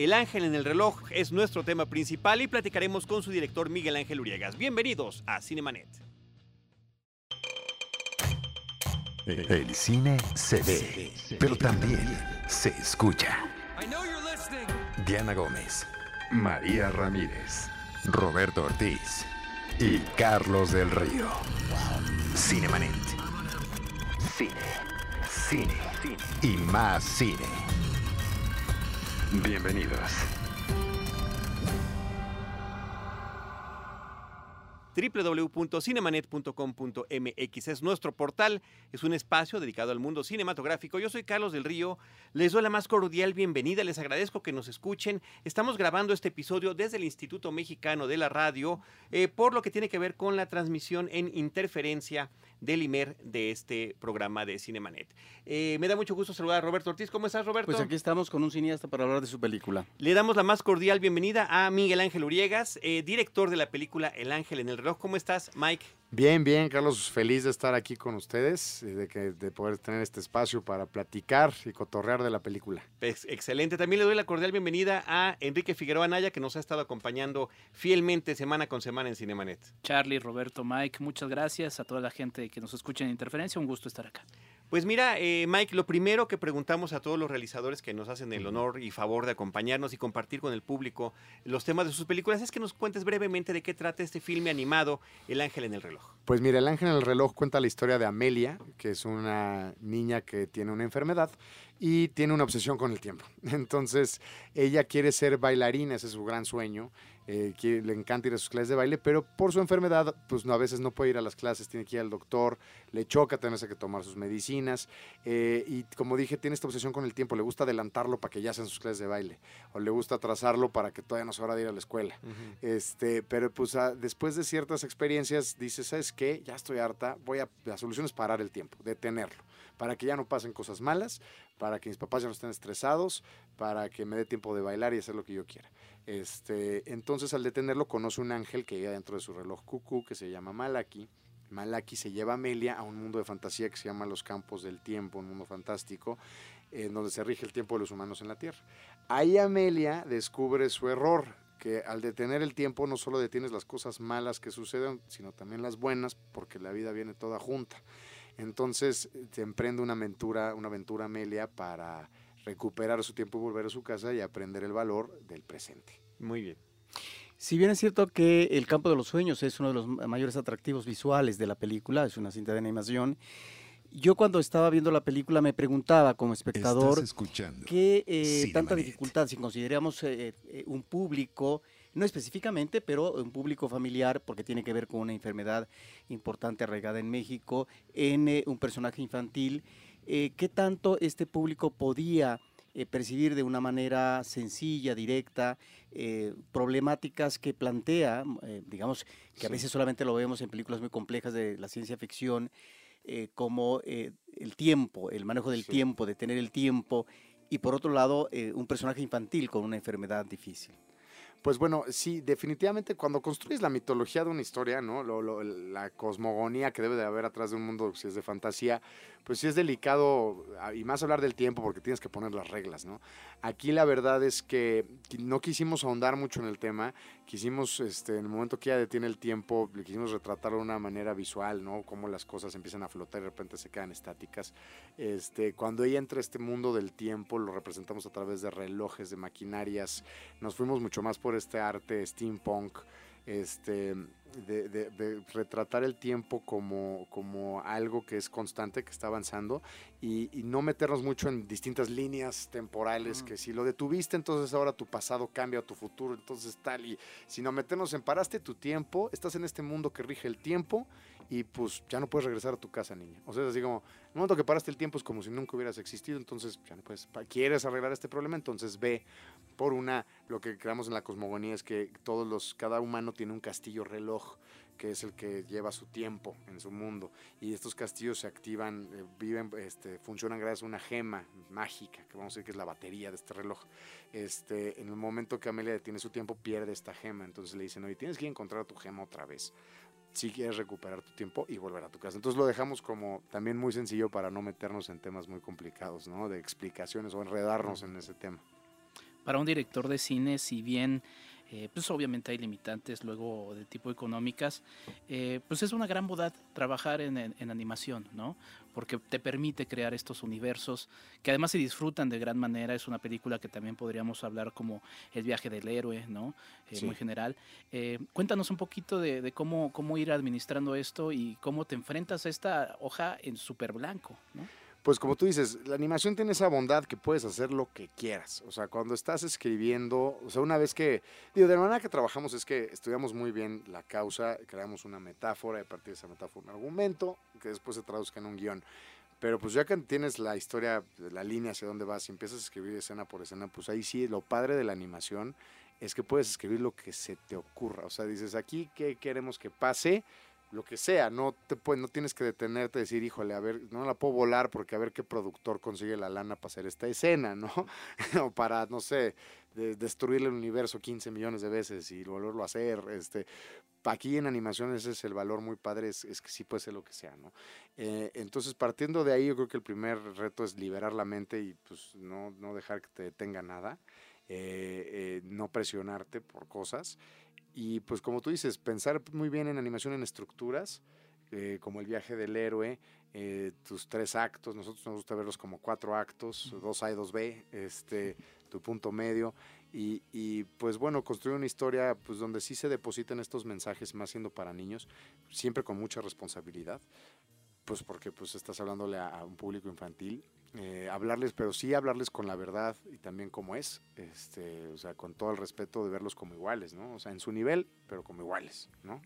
El ángel en el reloj es nuestro tema principal y platicaremos con su director Miguel Ángel Uriegas. Bienvenidos a Cinemanet. El cine se ve, pero también se escucha. Diana Gómez, María Ramírez, Roberto Ortiz y Carlos del Río. Cinemanet. Cine, cine, y más cine. Bienvenidos. www.cinemanet.com.mx es nuestro portal, es un espacio dedicado al mundo cinematográfico. Yo soy Carlos del Río, les doy la más cordial bienvenida, les agradezco que nos escuchen. Estamos grabando este episodio desde el Instituto Mexicano de la Radio, eh, por lo que tiene que ver con la transmisión en interferencia del IMER de este programa de Cinemanet. Eh, me da mucho gusto saludar a Roberto Ortiz. ¿Cómo estás, Roberto? Pues aquí estamos con un cineasta para hablar de su película. Le damos la más cordial bienvenida a Miguel Ángel Uriegas, eh, director de la película El Ángel en el reloj. ¿Cómo estás, Mike? Bien, bien, Carlos, feliz de estar aquí con ustedes, de, que, de poder tener este espacio para platicar y cotorrear de la película. Pues, excelente. También le doy la cordial bienvenida a Enrique Figueroa Naya, que nos ha estado acompañando fielmente semana con semana en Cinemanet. Charlie, Roberto, Mike, muchas gracias a toda la gente que nos escucha en Interferencia. Un gusto estar acá. Pues mira, eh, Mike, lo primero que preguntamos a todos los realizadores que nos hacen el honor y favor de acompañarnos y compartir con el público los temas de sus películas es que nos cuentes brevemente de qué trata este filme animado El Ángel en el Reloj. Pues mira, El Ángel en el Reloj cuenta la historia de Amelia, que es una niña que tiene una enfermedad y tiene una obsesión con el tiempo. Entonces, ella quiere ser bailarina, ese es su gran sueño, eh, le encanta ir a sus clases de baile, pero por su enfermedad, pues no, a veces no puede ir a las clases, tiene que ir al doctor, le choca tenerse que tomar sus medicinas, eh, y como dije, tiene esta obsesión con el tiempo, le gusta adelantarlo para que ya sean sus clases de baile, o le gusta atrasarlo para que todavía no sea hora de ir a la escuela. este, pero pues después de ciertas experiencias, dice, ¿sabes qué? Ya estoy harta, voy a, la solución es parar el tiempo, detenerlo, para que ya no pasen cosas malas, para que mis papás ya no estén estresados, para que me dé tiempo de bailar y hacer lo que yo quiera. Este, entonces al detenerlo conoce un ángel que llega dentro de su reloj cucú que se llama Malaki. Malaki se lleva a Amelia a un mundo de fantasía que se llama Los Campos del Tiempo, un mundo fantástico, en donde se rige el tiempo de los humanos en la Tierra. Ahí Amelia descubre su error, que al detener el tiempo no solo detienes las cosas malas que suceden, sino también las buenas, porque la vida viene toda junta. Entonces se emprende una aventura, una aventura Amelia para recuperar su tiempo y volver a su casa y aprender el valor del presente. Muy bien. Si bien es cierto que El campo de los sueños es uno de los mayores atractivos visuales de la película, es una cinta de animación, yo cuando estaba viendo la película me preguntaba como espectador qué eh, tanta dificultad, si consideramos eh, eh, un público, no específicamente, pero un público familiar, porque tiene que ver con una enfermedad importante arraigada en México, en un personaje infantil, qué tanto este público podía percibir de una manera sencilla, directa, problemáticas que plantea, digamos, que a veces solamente lo vemos en películas muy complejas de la ciencia ficción, eh, como eh, el tiempo, el manejo del tiempo, de tener el tiempo, y por otro lado, eh, un personaje infantil con una enfermedad difícil. Pues bueno, sí, definitivamente cuando construyes la mitología de una historia, ¿no? la cosmogonía que debe de haber atrás de un mundo si es de fantasía, pues sí es delicado, ah, y más hablar del tiempo porque tienes que poner las reglas, ¿no? Aquí la verdad es que no quisimos ahondar mucho en el tema, quisimos, este, en el momento que ella detiene el tiempo, le quisimos retratarlo de una manera visual, ¿no? Cómo las cosas empiezan a flotar y de repente se quedan estáticas. Este, cuando ella entra a este mundo del tiempo, lo representamos a través de relojes, de maquinarias, nos fuimos mucho más por este arte steampunk, este, de, retratar el tiempo como, como algo que es constante, que está avanzando, y, no meternos mucho en distintas líneas temporales, que si lo detuviste, entonces ahora tu pasado cambia, tu futuro, entonces tal, y sino meternos en paraste tu tiempo, estás en este mundo que rige el tiempo, y pues ya no puedes regresar a tu casa, niña. O sea, es así como, el momento que paraste el tiempo es como si nunca hubieras existido, entonces ya no puedes, quieres arreglar este problema, entonces ve por una, lo que creamos en la cosmogonía es que todos los, cada humano tiene un castillo reloj que es el que lleva su tiempo en su mundo. Y estos castillos se activan, eh, viven, este, funcionan gracias a una gema mágica, que vamos a decir que es la batería de este reloj. Este, en el momento que Amelia detiene su tiempo, pierde esta gema. Entonces le dicen, oye, tienes que encontrar tu gema otra vez. Si quieres recuperar tu tiempo y volver a tu casa. Entonces lo dejamos como también muy sencillo para no meternos en temas muy complicados, ¿no? De explicaciones o enredarnos en ese tema. para un director de cine, si bien eh, pues obviamente hay limitantes luego de tipo económicas, eh, pues es una gran bondad trabajar en, animación, ¿no? Porque te permite crear estos universos que además se disfrutan de gran manera. Es una película que también podríamos hablar como El viaje del héroe, ¿no? Eh, muy general. cuéntanos un poquito de, de, cómo, cómo ir administrando esto y cómo te enfrentas a esta hoja en súper blanco, ¿no? Pues como tú dices, la animación tiene esa bondad que puedes hacer lo que quieras. O sea, cuando estás escribiendo, o sea, una vez que, digo, de la manera que trabajamos es que estudiamos muy bien la causa, creamos una metáfora y a partir de esa metáfora un argumento que después se traduzca en un guion. Pero pues ya que tienes la historia, la línea hacia dónde vas y empiezas a escribir escena por escena, pues ahí sí, lo padre de la animación es que puedes escribir lo que se te ocurra. O sea, dices, aquí, ¿qué queremos que pase? Lo que sea, no te no tienes que detenerte y decir, híjole, a ver, no la puedo volar porque a ver qué productor consigue la lana para hacer esta escena, ¿no? o para, no sé, destruir el universo 15 millones de veces y volverlo a hacer, este, aquí en animación ese es el valor muy padre, es, que sí puede ser lo que sea, ¿no? Eh, entonces, partiendo de ahí, yo creo que el primer reto es liberar la mente y pues no, no dejar que te detenga nada, eh, eh, no presionarte por cosas y pues como tú dices, pensar muy bien en animación en estructuras, eh, como el viaje del héroe, eh, tus tres actos, nosotros nos gusta verlos como cuatro actos, dos A y dos B, este, tu punto medio, y, y, pues bueno, construir una historia pues donde sí se depositan estos mensajes, más siendo para niños, siempre con mucha responsabilidad, pues porque pues estás hablándole a un público infantil eh, hablarles, pero sí hablarles con la verdad y también como es, este, o sea, con todo el respeto de verlos como iguales, ¿no? O sea, en su nivel, pero como iguales, ¿no?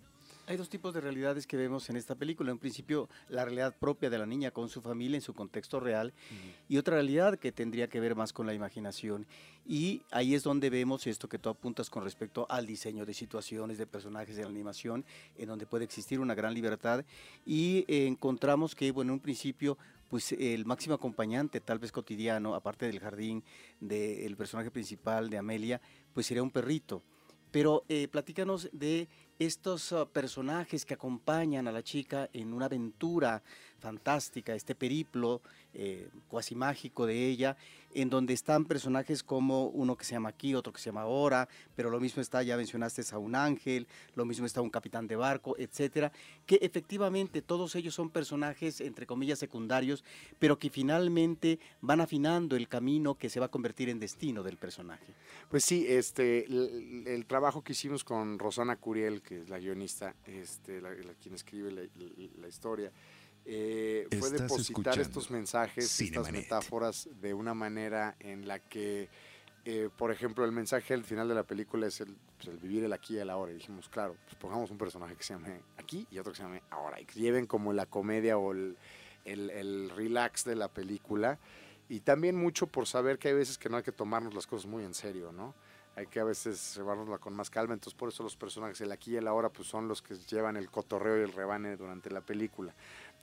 Hay dos tipos de realidades que vemos en esta película. En principio, la realidad propia de la niña con su familia en su contexto real y otra realidad que tendría que ver más con la imaginación. Y ahí es donde vemos esto que tú apuntas con respecto al diseño de situaciones, de personajes de la animación, en donde puede existir una gran libertad. Y eh, encontramos que, bueno, en un principio pues el máximo acompañante, tal vez cotidiano, aparte del jardín, del personaje principal de Amelia, pues sería un perrito. Pero eh, platícanos de estos ah, personajes que acompañan a la chica en una aventura fantástica, este periplo eh, cuasi mágico de ella, en donde están personajes como uno que se llama aquí, otro que se llama ahora, pero lo mismo está, ya mencionaste a un ángel, lo mismo está un capitán de barco, etcétera, que efectivamente todos ellos son personajes entre comillas secundarios, pero que finalmente van afinando el camino que se va a convertir en destino del personaje. Pues sí, este, el, trabajo que hicimos con Rosana Curiel, que es la guionista, este, la, quien escribe la historia, eh, fue depositar estos mensajes, estas metáforas de una manera en la que, eh, por ejemplo, el mensaje al final de la película es el, pues, vivir el aquí y el ahora. Y dijimos, claro, pues pongamos un personaje que se llame aquí y otro que se llame ahora. Y que lleven como la comedia o el, el relax de la película. Y también mucho por saber que hay veces que no hay que tomarnos las cosas muy en serio, ¿no? hay que a veces llevárnosla con más calma, entonces por eso los personajes, el aquí y el ahora, pues son los que llevan el cotorreo y el rebane durante la película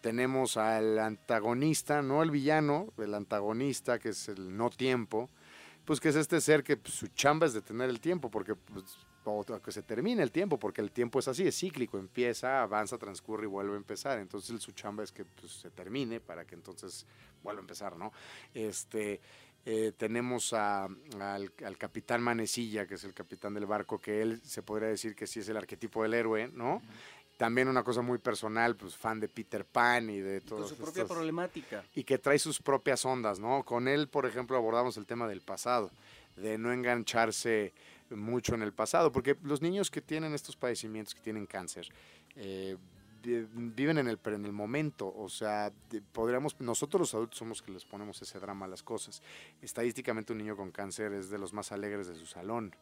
tenemos al antagonista, no el villano, el antagonista, que es el no tiempo, pues que es este ser que pues, su chamba es detener el tiempo, porque pues, que se termine el tiempo, porque el tiempo es así, es cíclico, empieza, avanza, transcurre y vuelve a empezar. Entonces su chamba es que pues, se termine para que entonces vuelva a empezar, ¿no? Este, eh, tenemos al, capitán Manecilla, que es el capitán del barco, que él se podría decir que sí es el arquetipo del héroe, ¿no? También una cosa muy personal, pues fan de Peter Pan y de todo. Con su propia problemática. Y que trae sus propias ondas, ¿no? Con él, por ejemplo, abordamos el tema del pasado, de no engancharse mucho en el pasado, porque los niños que tienen estos padecimientos, que tienen cáncer, eh, viven en el, en el momento, o sea, podríamos, nosotros los adultos somos que les ponemos ese drama a las cosas. Estadísticamente un niño con cáncer es de los más alegres de su salón.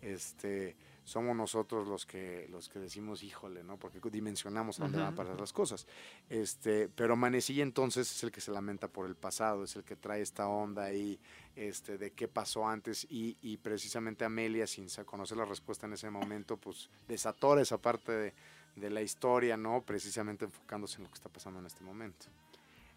Este, somos nosotros los que, los que decimos, híjole, ¿no? Porque dimensionamos a dónde van a pasar las cosas. Este, pero Manecilla entonces es el que se lamenta por el pasado, es el que trae esta onda ahí este, de qué pasó antes y, y precisamente Amelia, sin conocer la respuesta en ese momento, pues desatora esa parte de, de la historia, ¿no? Precisamente enfocándose en lo que está pasando en este momento.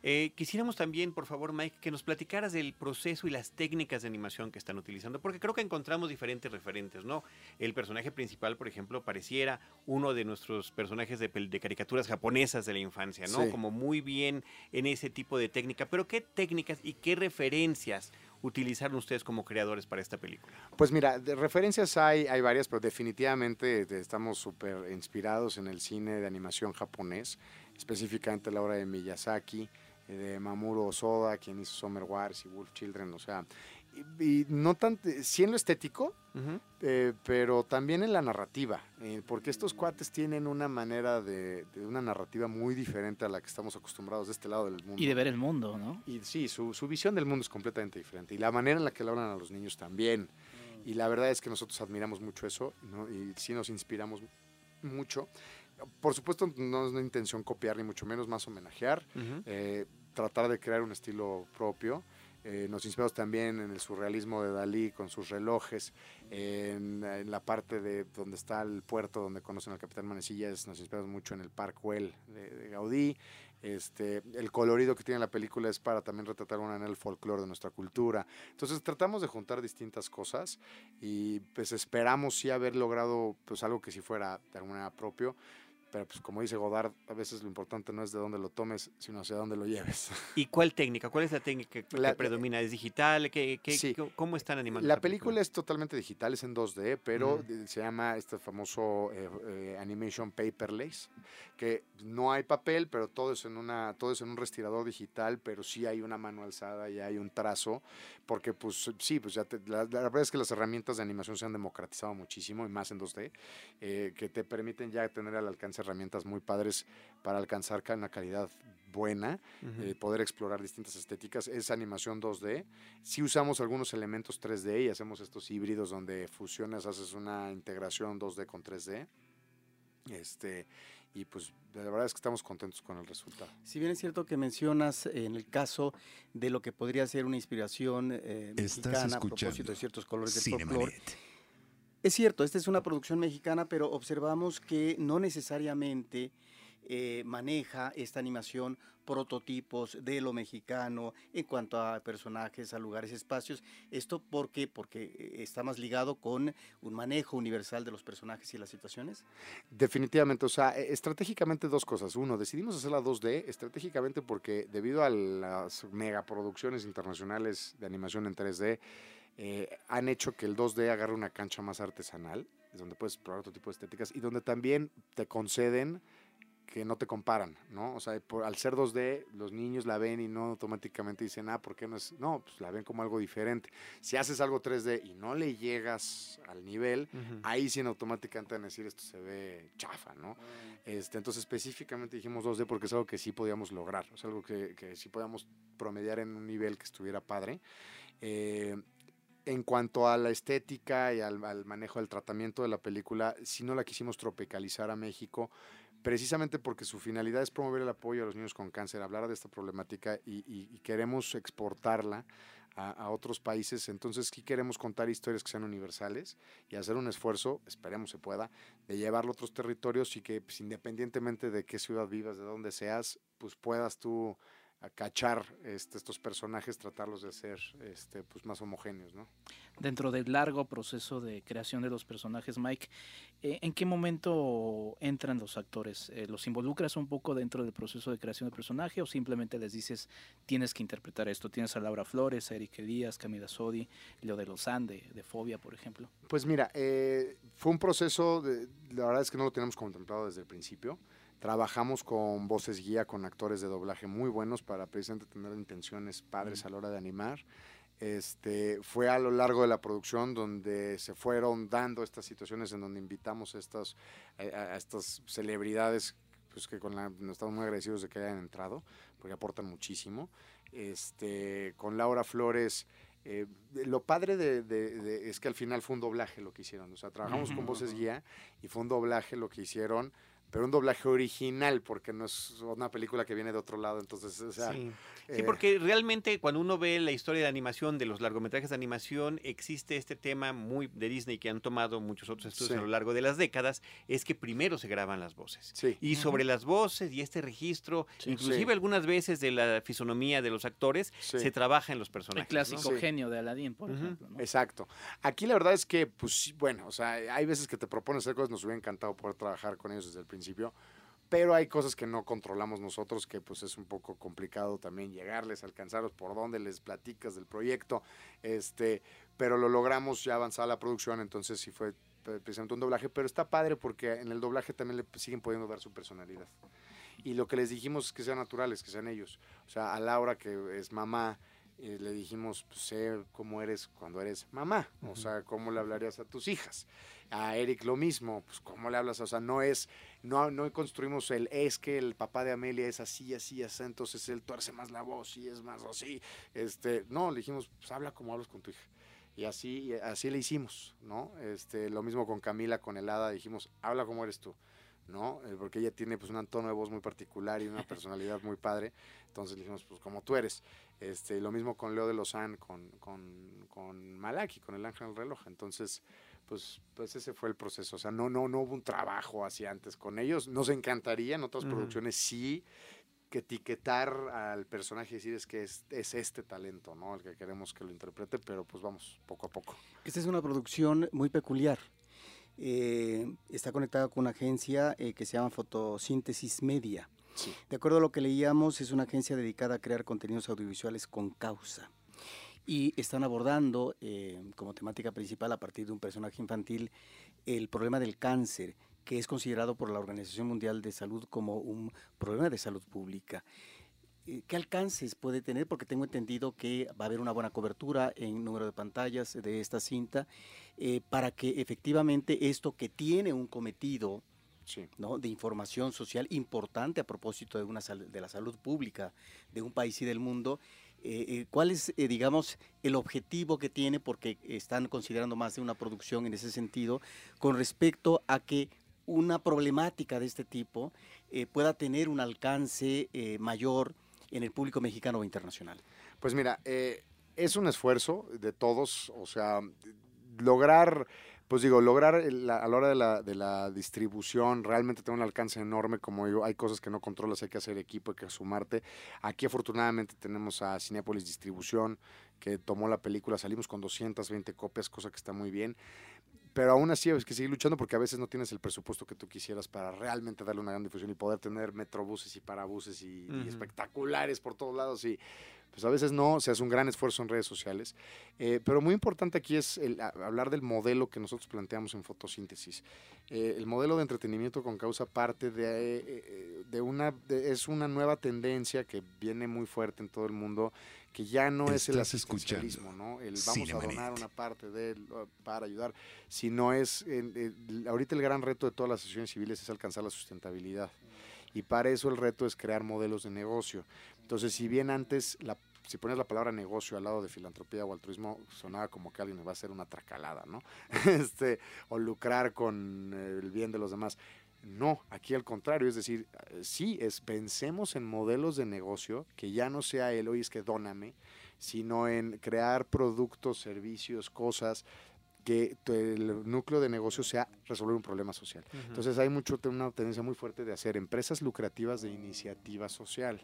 Eh, quisiéramos también, por favor, Mike, que nos platicaras del proceso y las técnicas de animación que están utilizando, porque creo que encontramos diferentes referentes, ¿no? El personaje principal, por ejemplo, pareciera uno de nuestros personajes de, caricaturas japonesas de la infancia, ¿no? Como muy bien en ese tipo de técnica, pero ¿qué técnicas y qué referencias utilizaron ustedes como creadores para esta película? Pues mira, de referencias hay, hay varias, pero definitivamente estamos súper inspirados en el cine de animación japonés, específicamente la obra de Miyazaki, de Mamoru Osoda, quien hizo Summer Wars y Wolf Children, o sea, y, no tanto, sí en lo estético, eh, pero también en la narrativa, eh, porque estos cuates tienen una manera de, una narrativa muy diferente a la que estamos acostumbrados de este lado del mundo. Y de ver el mundo, ¿no? Y sí, su, su visión del mundo es completamente diferente. Y la manera en la que le hablan a los niños también. Y la verdad es que nosotros admiramos mucho eso, ¿no? Y sí nos inspiramos mucho. Por supuesto, no es una intención copiar, ni mucho menos más homenajear, eh, tratar de crear un estilo propio. Eh, nos inspiramos también en el surrealismo de Dalí con sus relojes, en, la parte de donde está el puerto donde conocen al Capitán Manecillas, nos inspiramos mucho en el Park Well de, Gaudí. Este, el colorido que tiene la película es para también retratar un anel folclore de nuestra cultura. Entonces tratamos de juntar distintas cosas y pues esperamos sí haber logrado pues algo que si fuera de alguna manera propio pero pues como dice Godard, a veces lo importante no es de dónde lo tomes, sino hacia dónde lo lleves. ¿Y cuál técnica? ¿Cuál es la técnica que, predomina? ¿Es digital? ¿Qué, qué, ¿Cómo están animando? La, película, es totalmente digital, es en 2D, pero se llama este famoso eh, eh, Animation Paperless, que no hay papel, pero todo es en una todo es en un respirador digital, pero sí hay una mano alzada y hay un trazo, porque pues sí, pues ya la, verdad es que las herramientas de animación se han democratizado muchísimo y más en 2D, eh, que te permiten ya tener al alcance herramientas muy padres para alcanzar una calidad buena, eh, poder explorar distintas estéticas. Es animación 2D. Si usamos algunos elementos 3D y hacemos estos híbridos donde fusionas, haces una integración 2D con 3D. Este, y pues la verdad es que estamos contentos con el resultado. Si bien es cierto que mencionas en el caso de lo que podría ser una inspiración eh, mexicana a propósito de ciertos colores del folclore, es cierto, esta es una producción mexicana, pero observamos que no necesariamente eh, maneja esta animación prototipos de lo mexicano en cuanto a personajes, a lugares, espacios. ¿Esto por qué? Porque eh, está más ligado con un manejo universal de los personajes y las situaciones. Definitivamente, o sea, e, estratégicamente dos cosas. Uno, decidimos hacer la 2D estratégicamente porque debido a las megaproducciones internacionales de animación en 3D, eh, han hecho que el 2D agarre una cancha más artesanal, donde puedes probar otro tipo de estéticas y donde también te conceden que no te comparan, ¿no? O sea, al ser 2D, los niños la ven y no automáticamente dicen, ah, ¿por qué no es? No, pues la ven como algo diferente. Si haces algo 3D y no le llegas al nivel, ahí sí en automáticamente van a decir, esto se ve chafa, ¿no? Ah. este, entonces, específicamente dijimos 2D porque es algo que sí podíamos lograr, es algo que, que sí podíamos promediar en un nivel que estuviera padre. Eh, en cuanto a la estética y al, manejo del tratamiento de la película, si no la quisimos tropicalizar a México, precisamente porque su finalidad es promover el apoyo a los niños con cáncer, hablar de esta problemática y, queremos exportarla a, otros países. Entonces, sí queremos contar historias que sean universales y hacer un esfuerzo, esperemos se pueda, de llevarlo a otros territorios y que pues, independientemente de qué ciudad vivas, de dónde seas, pues puedas tú a cachar este, estos personajes, tratarlos de hacer este, pues, más homogéneos. ¿no? Dentro del largo proceso de creación de los personajes, Mike, eh, ¿en qué momento entran los actores? Eh, ¿Los involucras un poco dentro del proceso de creación del personaje o simplemente les dices, tienes que interpretar esto? Tienes a Laura Flores, a Eric Díaz, Camila Sodi, Leo de de, de Fobia, por ejemplo. Pues mira, eh, fue un proceso, de, la verdad es que no lo tenemos contemplado desde el principio. Trabajamos con voces guía, con actores de doblaje muy buenos para precisamente tener intenciones padres a la hora de animar. Este, fue a lo largo de la producción donde se fueron dando estas situaciones en donde invitamos a estas, eh, a estas celebridades pues que con la, estamos muy agradecidos de que hayan entrado, porque aportan muchísimo. Este, con Laura Flores, eh, lo padre de, es que al final fue un doblaje lo que hicieron. O sea, trabajamos con voces guía y fue un doblaje lo que hicieron pero un doblaje original, porque no es una película que viene de otro lado, entonces, o sea... Sí. sí. porque realmente cuando uno ve la historia de animación, de los largometrajes de animación, existe este tema muy de Disney que han tomado muchos otros estudios a lo largo de las décadas, es que primero se graban las voces. Sí. Y sobre las voces y este registro, inclusive algunas veces de la fisonomía de los actores, se trabaja en los personajes. El clásico genio de Aladdin, por ejemplo. Exacto. Aquí la verdad es que, pues bueno, o sea, hay veces que te propones hacer cosas, nos hubiera encantado poder trabajar con ellos desde el principio principio, pero hay cosas que no controlamos nosotros, que pues es un poco complicado también llegarles, alcanzarlos, por dónde les platicas del proyecto, este, pero lo logramos ya avanzada la producción, entonces sí fue precisamente un doblaje, pero está padre porque en el doblaje también le siguen pudiendo dar su personalidad. Y lo que les dijimos es que sean naturales, que sean ellos. O sea, a Laura, que es mamá, eh, le dijimos, pues, sé cómo eres cuando eres mamá, o sea, cómo le hablarías a tus hijas. A Eric lo mismo, pues cómo le hablas, o sea, no es, no, no construimos el, es que el papá de Amelia es así, así, así, entonces él tuerce más la voz y es más así, este, no, le dijimos, pues habla como hablas con tu hija. Y así, así le hicimos, ¿no? Este, lo mismo con Camila, con Helada, dijimos, habla como eres tú. ¿no? Eh, porque ella tiene pues un tono de voz muy particular y una personalidad muy padre. Entonces dijimos, pues como tú eres. Este, lo mismo con Leo de Lozán, con, con, con Malaki, con el ángel del reloj. Entonces, pues, pues ese fue el proceso. O sea, no, no, no hubo un trabajo así antes con ellos. Nos encantaría en otras producciones sí que etiquetar al personaje y decir es que es, es, este talento, ¿no? El que queremos que lo interprete, pero pues vamos, poco a poco. Esta es una producción muy peculiar. Eh, está conectada con una agencia eh, que se llama Fotosíntesis Media. De acuerdo a lo que leíamos, es una agencia dedicada a crear contenidos audiovisuales con causa. Y están abordando eh, como temática principal, a partir de un personaje infantil, el problema del cáncer, que es considerado por la Organización Mundial de Salud como un problema de salud pública. Eh, ¿Qué alcances puede tener? Porque tengo entendido que va a haber una buena cobertura en número de pantallas de esta cinta eh, para que efectivamente esto que tiene un cometido ¿no? de información social importante a propósito de, una de la salud pública de un país y del mundo, eh, ¿cuál es, digamos, el objetivo que tiene? Porque están considerando más de una producción en ese sentido, con respecto a que una problemática de este tipo pueda tener un alcance mayor en el público mexicano o internacional? Pues mira, eh, es un esfuerzo de todos, o sea, lograr, pues digo, lograr a la hora de la, de la distribución realmente tener un alcance enorme, como digo, hay cosas que no controlas, hay que hacer equipo, hay que sumarte. Aquí afortunadamente tenemos a Cinepolis Distribución, que tomó la película, salimos con 220 copias, cosa que está muy bien pero aún así hay que seguir luchando porque a veces no tienes el presupuesto que tú quisieras para realmente darle una gran difusión y poder tener metrobuses y parabuses y, espectaculares por todos lados y pues a veces no, se hace un gran esfuerzo en redes sociales, eh, pero muy importante aquí es el, hablar del modelo que nosotros planteamos en fotosíntesis. Eh, el modelo de entretenimiento con causa parte de, eh, de una, es una nueva tendencia que viene muy fuerte en todo el mundo que ya no es el asistencialismo, ¿no? El vamos a donar una parte de él uh, para ayudar, sino es, ahorita el gran reto de todas las asociaciones civiles es alcanzar la sustentabilidad. Y para eso el reto es crear modelos de negocio. Entonces, si bien antes la si pones la palabra negocio al lado de filantropía o altruismo, sonaba como que alguien va a hacer una tracalada, ¿no? este, o lucrar con el bien de los demás. No, aquí al contrario, es decir, eh, sí, es pensemos en modelos de negocio que ya no sea el hoy es que dóname, sino en crear productos, servicios, cosas que el núcleo de negocio sea resolver un problema social. Entonces hay mucho una tendencia muy fuerte de hacer empresas lucrativas de iniciativa social.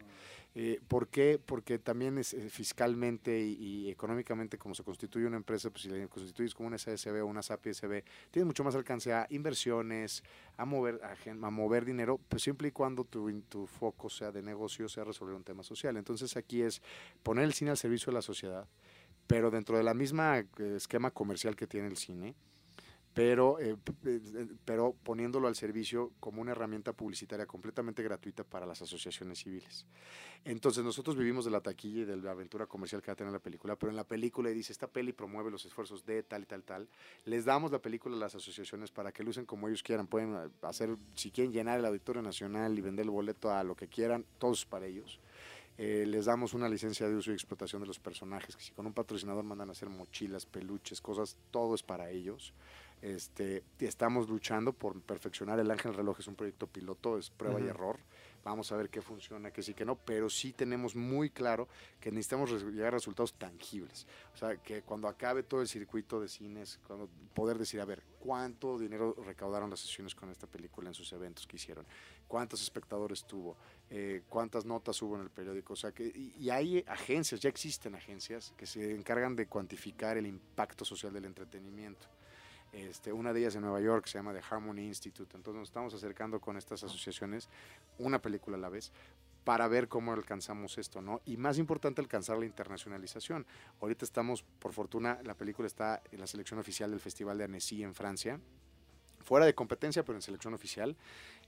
Eh, ¿Por qué? Porque también es, eh, fiscalmente y, económicamente como se constituye una empresa, pues si la constituyes como una SSB o una SAPI-SB, tienes mucho más alcance a inversiones, a mover, a, mover dinero, pues siempre y cuando tu, tu foco sea de negocio, sea resolver un tema social. Entonces aquí es poner el cine al servicio de la sociedad, pero dentro de la misma eh, esquema comercial que tiene el cine, pero, eh, eh, pero poniéndolo al servicio como una herramienta publicitaria completamente gratuita para las asociaciones civiles. Entonces nosotros vivimos de la taquilla y de la aventura comercial que va a tener la película, pero en la película dice, esta peli promueve los esfuerzos de tal y tal, tal. Les damos la película a las asociaciones para que lo usen como ellos quieran. Pueden hacer, si quieren llenar el Auditorio Nacional y vender el boleto a lo que quieran, todos para ellos. Eh, les damos una licencia de uso y explotación de los personajes, que si con un patrocinador mandan a hacer mochilas, peluches, cosas, todo es para ellos. Este, estamos luchando por perfeccionar el Ángel Reloj, es un proyecto piloto, es prueba y error. Vamos a ver qué funciona, qué sí, qué no, pero sí tenemos muy claro que necesitamos llegar a resultados tangibles. O sea, que cuando acabe todo el circuito de cines, cuando poder decir, a ver, cuánto dinero recaudaron las sesiones con esta película en sus eventos que hicieron, cuántos espectadores tuvo, eh, cuántas notas hubo en el periódico. O sea, que, y, hay agencias, ya existen agencias que se encargan de cuantificar el impacto social del entretenimiento. Este, una de ellas en Nueva York se llama The Harmony Institute. Entonces nos estamos acercando con estas asociaciones, una película a la vez, para ver cómo alcanzamos esto, ¿no? Y más importante, alcanzar la internacionalización. Ahorita estamos, por fortuna, la película está en la selección oficial del Festival de Annecy en Francia, fuera de competencia, pero en selección oficial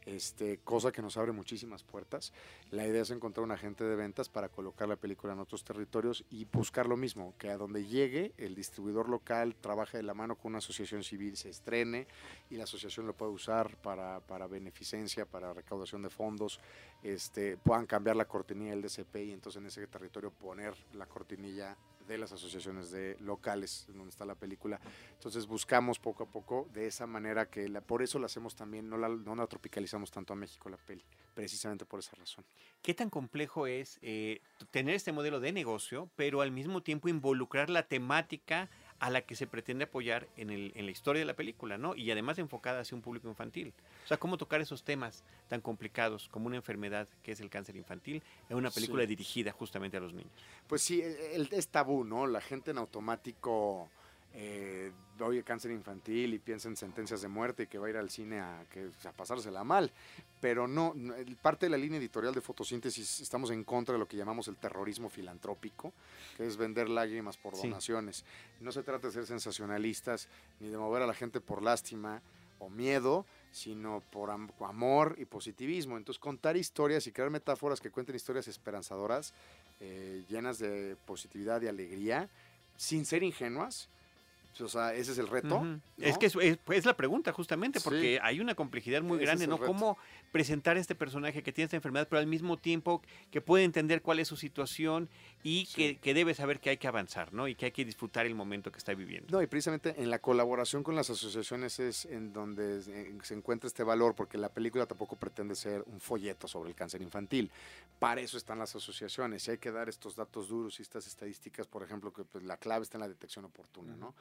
este, cosa que nos abre muchísimas puertas. La idea es encontrar un agente de ventas para colocar la película en otros territorios y buscar lo mismo, que a donde llegue el distribuidor local trabaje de la mano con una asociación civil, se estrene y la asociación lo puede usar para, para beneficencia, para recaudación de fondos, este, puedan cambiar la cortinilla del DCP y entonces en ese territorio poner la cortinilla de las asociaciones de locales donde está la película. Entonces buscamos poco a poco de esa manera que por eso la hacemos también, no la, no la tropicalizamos tanto a México la peli, precisamente por esa razón. ¿Qué tan complejo es eh, tener este modelo de negocio, pero al mismo tiempo involucrar la temática a la que se pretende apoyar en, el, en la historia de la película, ¿no? Y además enfocada hacia un público infantil. O sea, cómo tocar esos temas tan complicados como una enfermedad que es el cáncer infantil en una película dirigida justamente a los niños. Pues sí, el, es tabú, ¿no? La gente en automático eh, oye cáncer infantil y piensa en sentencias de muerte y que va a ir al cine a, que, a pasársela mal. Pero no, parte de la línea editorial de fotosíntesis estamos en contra de lo que llamamos el terrorismo filantrópico, que es vender lágrimas por donaciones. No se trata de ser sensacionalistas ni de mover a la gente por lástima o miedo, sino por amor y positivismo. Entonces, contar historias y crear metáforas que cuenten historias esperanzadoras, eh, llenas de positividad y alegría, sin ser ingenuas, o sea, ese es el reto. Es que es, la pregunta justamente, porque hay una complejidad muy grande, ¿no? Cómo presentar a este personaje que tiene esta enfermedad, pero al mismo tiempo que puede entender cuál es su situación y que, debe saber que hay que avanzar, ¿no? Y que hay que disfrutar el momento que está viviendo. No, y precisamente en la colaboración con las asociaciones es en donde se encuentra este valor, porque la película tampoco pretende ser un folleto sobre el cáncer infantil. Para eso están las asociaciones y hay que dar estos datos duros y estas estadísticas, por ejemplo, que pues, la clave está en la detección oportuna, ¿no?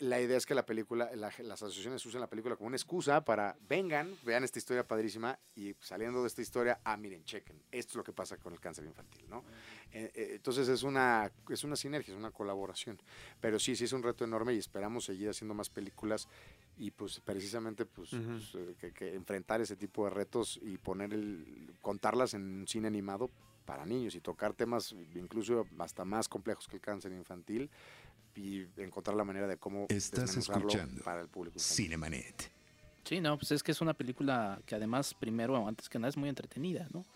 La idea es que la película, las asociaciones usen la película como una excusa para vengan, vean esta historia padrísima y saliendo de esta historia, ah, miren, chequen, esto es lo que pasa con el cáncer infantil, ¿no? Eh, eh, entonces es una, es una sinergia, es una colaboración. Pero sí, sí es un reto enorme y esperamos seguir haciendo más películas y pues precisamente pues, pues eh, que, enfrentar ese tipo de retos y poner el, contarlas en cine animado para niños y tocar temas incluso hasta más complejos que el cáncer infantil y encontrar la manera de cómo estás escuchando para el público. Cinemanet. Sí, no, pues es que es una película que además, primero, antes que nada, es muy entretenida, ¿no?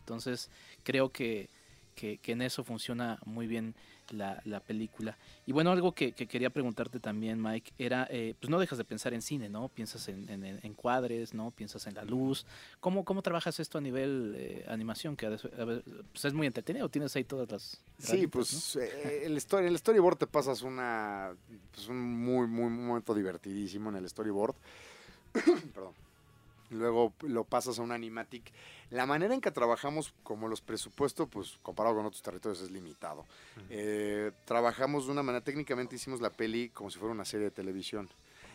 Entonces, creo que, que, que en eso funciona muy bien la, la película. Y bueno, algo que, quería preguntarte también, Mike, era, eh, pues no dejas de pensar en cine, ¿no? Piensas en, en, cuadres, ¿no? Piensas en la luz. ¿Cómo, cómo trabajas esto a nivel eh, animación? Que a veces, pues es muy entretenido, tienes ahí todas las... Sí, pues eh, el, story, el storyboard te pasas una, pues un muy, muy momento divertidísimo en el storyboard. Perdón luego lo pasas a un animatic. La manera en que trabajamos, como los presupuestos, pues comparado con otros territorios es limitado. Eh, trabajamos de una manera, técnicamente hicimos la peli como si fuera una serie de televisión.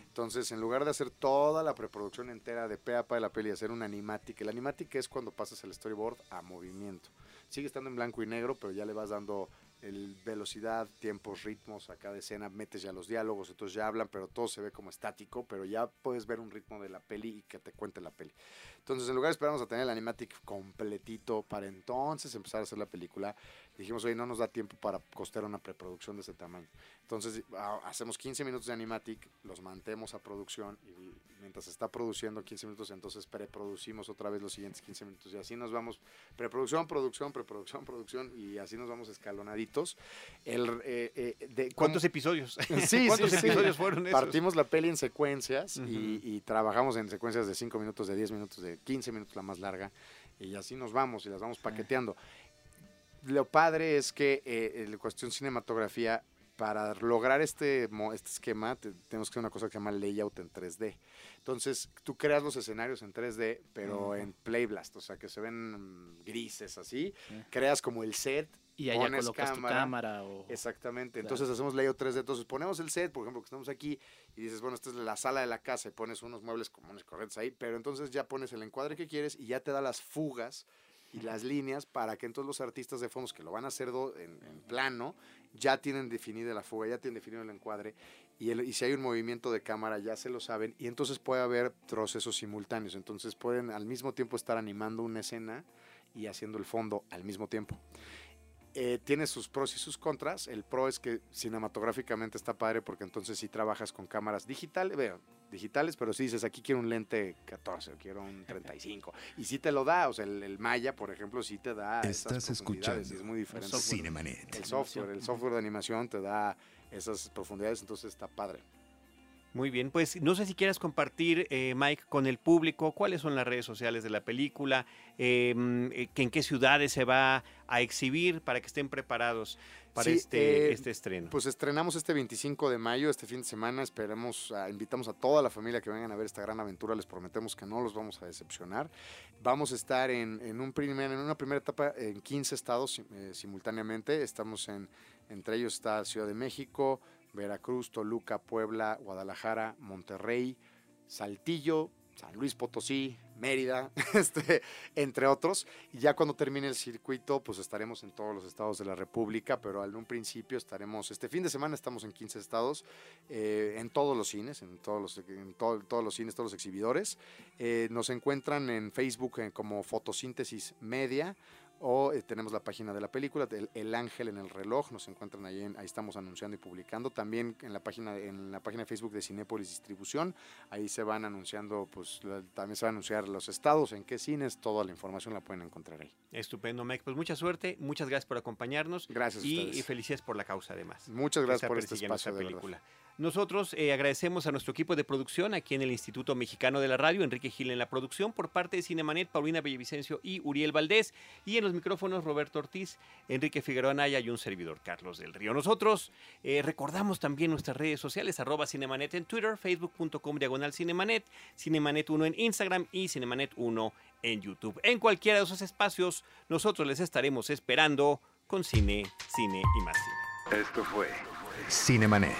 Entonces, en lugar de hacer toda la preproducción entera de pe a pa de la peli, hacer un animatic, el animatic es cuando pasas el storyboard a movimiento. Sigue estando en blanco y negro, pero ya le vas dando el velocidad, tiempos, ritmos a cada escena, metes ya los diálogos, entonces ya hablan, pero todo se ve como estático, pero ya puedes ver un ritmo de la peli y que te cuente la peli. Entonces, en lugar de esperamos a tener el animatic completito para entonces empezar a hacer la película, dijimos, oye, no nos da tiempo para costear una preproducción de ese tamaño. Entonces, hacemos 15 minutos de animatic, los mantemos a producción y mientras está produciendo 15 minutos, entonces preproducimos otra vez los siguientes 15 minutos y así nos vamos, preproducción, producción, preproducción, producción y así nos vamos escalonaditos. El, eh, eh, de, ¿Cuántos episodios? Sí, ¿Cuántos episodios fueron esos? Partimos la peli en secuencias y, y trabajamos en secuencias de 5 minutos, de 10 minutos, de 15 minutos la más larga, y así nos vamos y las vamos paqueteando. Lo padre es que eh, en cuestión cinematografía, para lograr este, este esquema, tenemos que hacer una cosa que se llama layout en 3D. Entonces, tú creas los escenarios en 3D, pero en Playblast, o sea, que se ven grises así. Creas como el set y allá colocas cámara, tu cámara. O... Exactamente. Entonces hacemos layout 3D. Entonces ponemos el set, por ejemplo, que estamos aquí y dices, bueno, esta es la sala de la casa y pones unos muebles comunes corrientes ahí, pero entonces ya pones el encuadre que quieres y ya te da las fugas y las líneas para que entonces los artistas de fondos que lo van a hacer en, en, plano ya tienen definida la fuga, ya tienen definido el encuadre y, si hay un movimiento de cámara ya se lo saben y entonces puede haber procesos simultáneos, entonces pueden al mismo tiempo estar animando una escena y haciendo el fondo al mismo tiempo. Eh, tiene sus pros y sus contras. El pro es que cinematográficamente está padre porque entonces si trabajas con cámaras digitales, veo, digitales, pero si dices aquí quiero un lente 14 o quiero un 35 y si te lo da, o sea, el, Maya, por ejemplo, sí te da. Estás escuchando. Es muy diferente. Cinemanet. El software, el software de animación te da esas profundidades, entonces está padre. Muy bien, pues no sé si quieras compartir, eh, Mike, con el público cuáles son las redes sociales de la película, em, eh, en qué ciudades se va a exhibir para que estén preparados para este, eh, este estreno. Pues estrenamos este 25 de mayo, este fin de semana. Esperemos, invitamos a toda la familia que vengan a ver esta gran aventura. Les prometemos que no los vamos a decepcionar. Vamos a estar en, un primer, en una primera etapa en 15 estados simultáneamente. Estamos en, entre ellos está Ciudad de México, Veracruz, Toluca, Puebla, Guadalajara, Monterrey, Saltillo, San Luis Potosí, Mérida, este, entre otros. Y ya cuando termine el circuito, pues estaremos en todos los estados de la República, pero en un principio estaremos, este fin de semana estamos en 15 estados, eh, en todos los cines, en todos los, en todos los cines, todos los exhibidores. Eh, nos encuentran en Facebook eh, como Fotosíntesis Media o eh, tenemos la página de la película, el, Ángel en el reloj, nos encuentran ahí, ahí estamos anunciando y publicando. También en la página en la página de Facebook de Cinépolis Distribución, ahí se van anunciando, pues también se van a anunciar los estados, en qué cines, toda la información la pueden encontrar ahí. Estupendo, Mike. Pues mucha suerte, muchas gracias por acompañarnos. Gracias. Y, y felicidades por la causa además. Muchas gracias por este espacio de película. Nosotros eh, agradecemos a nuestro equipo de producción aquí en el Instituto Mexicano de la Radio, Enrique Gil en la producción, por parte de Cinemanet, Paulina Bellevicencio y Uriel Valdés, y en los micrófonos Roberto Ortiz, Enrique Figueroa Anaya y un servidor Carlos del Río. Nosotros eh, recordamos también nuestras redes sociales, arroba Cinemanet en Twitter, facebook.com diagonal Cinemanet, Cinemanet 1 en Instagram y Cinemanet 1 en YouTube. En cualquiera de esos espacios, nosotros les estaremos esperando con cine, cine y más cine. Esto fue Cinemanet.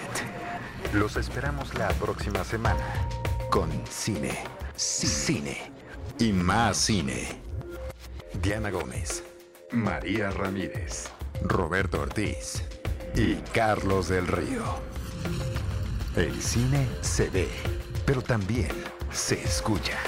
Los esperamos la próxima semana con cine, cine y más cine. Diana Gómez, María Ramírez, Roberto Ortiz y Carlos del Río. El cine se ve, pero también se escucha.